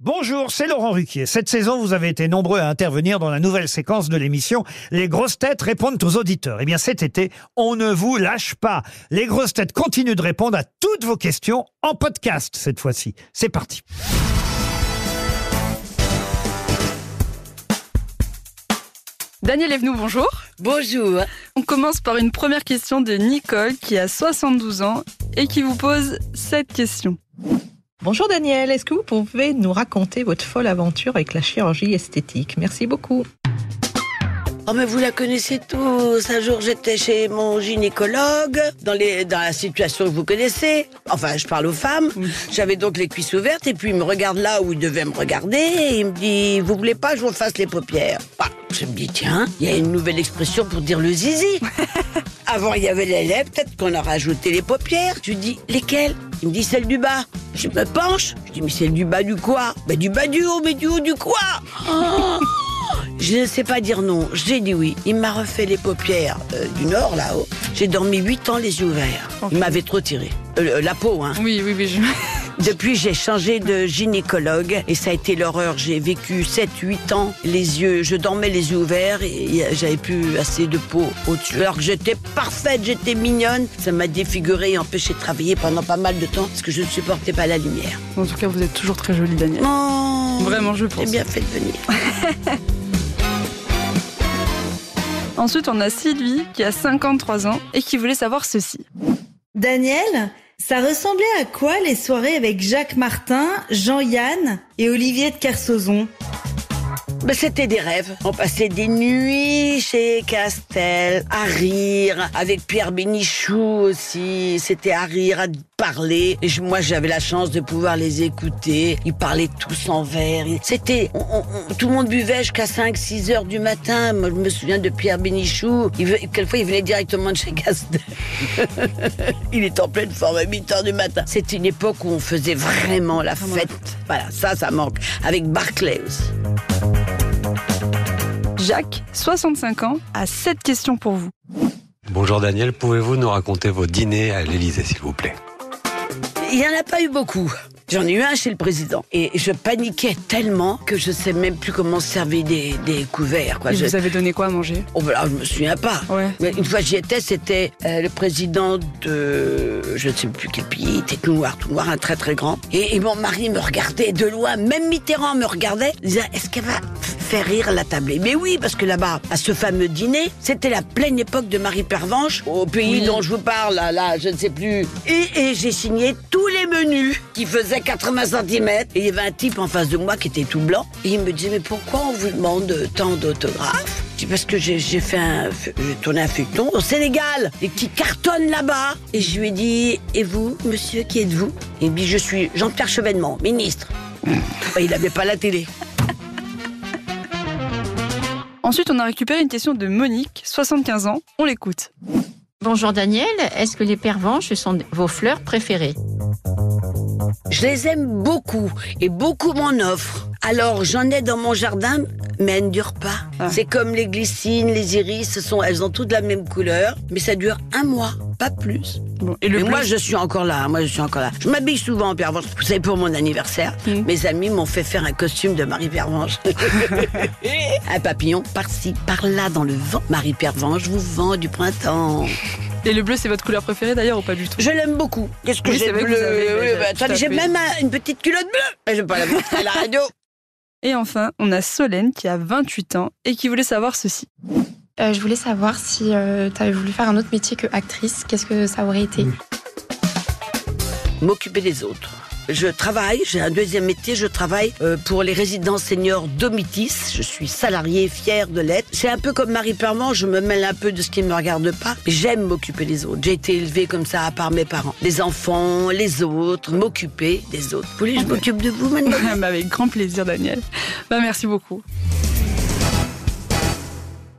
Bonjour, c'est Laurent Ruquier. Cette saison, vous avez été nombreux à intervenir dans la nouvelle séquence de l'émission Les grosses têtes répondent aux auditeurs. Eh bien, cet été, on ne vous lâche pas. Les grosses têtes continuent de répondre à toutes vos questions en podcast cette fois-ci. C'est parti. Daniel Evenou, bonjour. Bonjour. On commence par une première question de Nicole qui a 72 ans et qui vous pose cette question. Bonjour Daniel, est-ce que vous pouvez nous raconter votre folle aventure avec la chirurgie esthétique? Merci beaucoup. Oh mais vous la connaissez tous. Un jour j'étais chez mon gynécologue dans les dans la situation que vous connaissez. Enfin je parle aux femmes. J'avais donc les cuisses ouvertes et puis il me regarde là où il devait me regarder et il me dit vous voulez pas que je vous fasse les paupières? Bah, je me dis tiens il y a une nouvelle expression pour dire le zizi. Avant il y avait les lèvres peut-être qu'on a rajouté les paupières. Je lui dis lesquelles? Il me dit celle du bas. Je me penche. Je dis mais celle du bas du quoi? Bah du bas du haut mais du haut du quoi? Oh je ne sais pas dire non. J'ai dit oui. Il m'a refait les paupières euh, du nord, là-haut. J'ai dormi 8 ans les yeux ouverts. Il m'avait trop tiré. Euh, la peau, hein. Oui, oui, oui. Je... Depuis, j'ai changé de gynécologue et ça a été l'horreur. J'ai vécu 7-8 ans les yeux, je dormais les yeux ouverts et j'avais plus assez de peau au-dessus. Alors que j'étais parfaite, j'étais mignonne. Ça m'a défiguré et empêché de travailler pendant pas mal de temps parce que je ne supportais pas la lumière. En tout cas, vous êtes toujours très jolie, Daniel. Oh, Vraiment, je pense. J'ai bien fait de venir. Ensuite, on a Sylvie qui a 53 ans et qui voulait savoir ceci. Daniel, ça ressemblait à quoi les soirées avec Jacques Martin, Jean-Yann et Olivier de Kersauzon Ben, c'était des rêves. On passait des nuits chez Castel, à rire, avec Pierre Bénichou aussi. C'était à rire, à parler. Et moi, j'avais la chance de pouvoir les écouter. Ils parlaient tous en verre. C'était, tout le monde buvait jusqu'à 5, 6 heures du matin. Moi, je me souviens de Pierre Bénichou. Il, quelquefois, il venait directement de chez Castel. il est en pleine forme à 8 heures du matin. C'était une époque où on faisait vraiment la fête. Voilà, ça, ça manque. Avec Barclay aussi. Jacques, 65 ans, a 7 questions pour vous. Bonjour Daniel, pouvez-vous nous raconter vos dîners à l'Élysée s'il vous plaît? Il n'y en a pas eu beaucoup. J'en ai eu un chez le président. Et je paniquais tellement que je sais même plus comment servir des, des couverts. Quoi. Et Je- vous avez donné quoi à manger? Oh, ben là, je me souviens pas. Ouais. Mais une fois j'y étais, c'était euh, le président de je ne sais plus quel pays, il était tout noir, tout noir, un très très grand. Et, et mon mari me regardait de loin, même Mitterrand me regardait, disait est-ce qu'elle va faire rire la tablée Mais oui, parce que là-bas, à ce fameux dîner, c'était la pleine époque de Marie Pervenche, au pays dont je vous parle, là, là, je ne sais plus. Et, et j'ai signé tous les menus qui faisaient 80 cm. Et il y avait un type en face de moi qui était tout blanc. Et il me disait mais pourquoi on vous demande tant d'autographes? Parce que j'ai fait un, j'ai tourné un feuilleton au Sénégal et qui cartonne là-bas. Et je lui ai dit, et vous, monsieur, qui êtes-vous? Il me dit, je suis Jean-Pierre Chevènement, ministre. Bah, il n'avait pas la télé. Ensuite, on a récupéré une question de Monique, 75 ans. On l'écoute. Bonjour Daniel, est-ce que les pervenches sont vos fleurs préférées? Je les aime beaucoup et beaucoup m'en offrent. Alors j'en ai dans mon jardin, mais elles ne durent pas. Ah. C'est comme les glycines, les iris, ce sont, elles ont toutes la même couleur, mais ça dure un mois, pas plus. Bon, et le mais moi je suis encore là, hein, moi je suis encore là. Je m'habille souvent en pervenche. Vous savez pour mon anniversaire, Mm. mes amis m'ont fait faire un costume de Marie Pervenche. un papillon par-ci, par-là dans le vent. Marie Pervenche vous vend du printemps. Et le bleu, c'est votre couleur préférée d'ailleurs ou pas du tout? Je l'aime beaucoup. Qu'est-ce que Oui, j'ai bleu Oui, bah, j'ai même un- une petite culotte bleue. Je vais pas la montrer à la radio. Et enfin, on a Solène qui a 28 ans et qui voulait savoir ceci. Euh, je voulais savoir si tu avais voulu faire un autre métier que actrice, qu'est-ce que ça aurait été? M'occuper des autres. Je travaille, j'ai un deuxième métier, je travaille euh, pour les résidences seniors Domitis. Je suis salariée, fière de l'être. C'est un peu comme Marie Perman, je me mêle un peu de ce qui ne me regarde pas. J'aime m'occuper des autres. J'ai été élevée comme ça par mes parents. Les enfants, les autres, m'occuper des autres. Vous voulez que je m'occupe de vous maintenant Bah, avec grand plaisir, Daniel. Bah, merci beaucoup.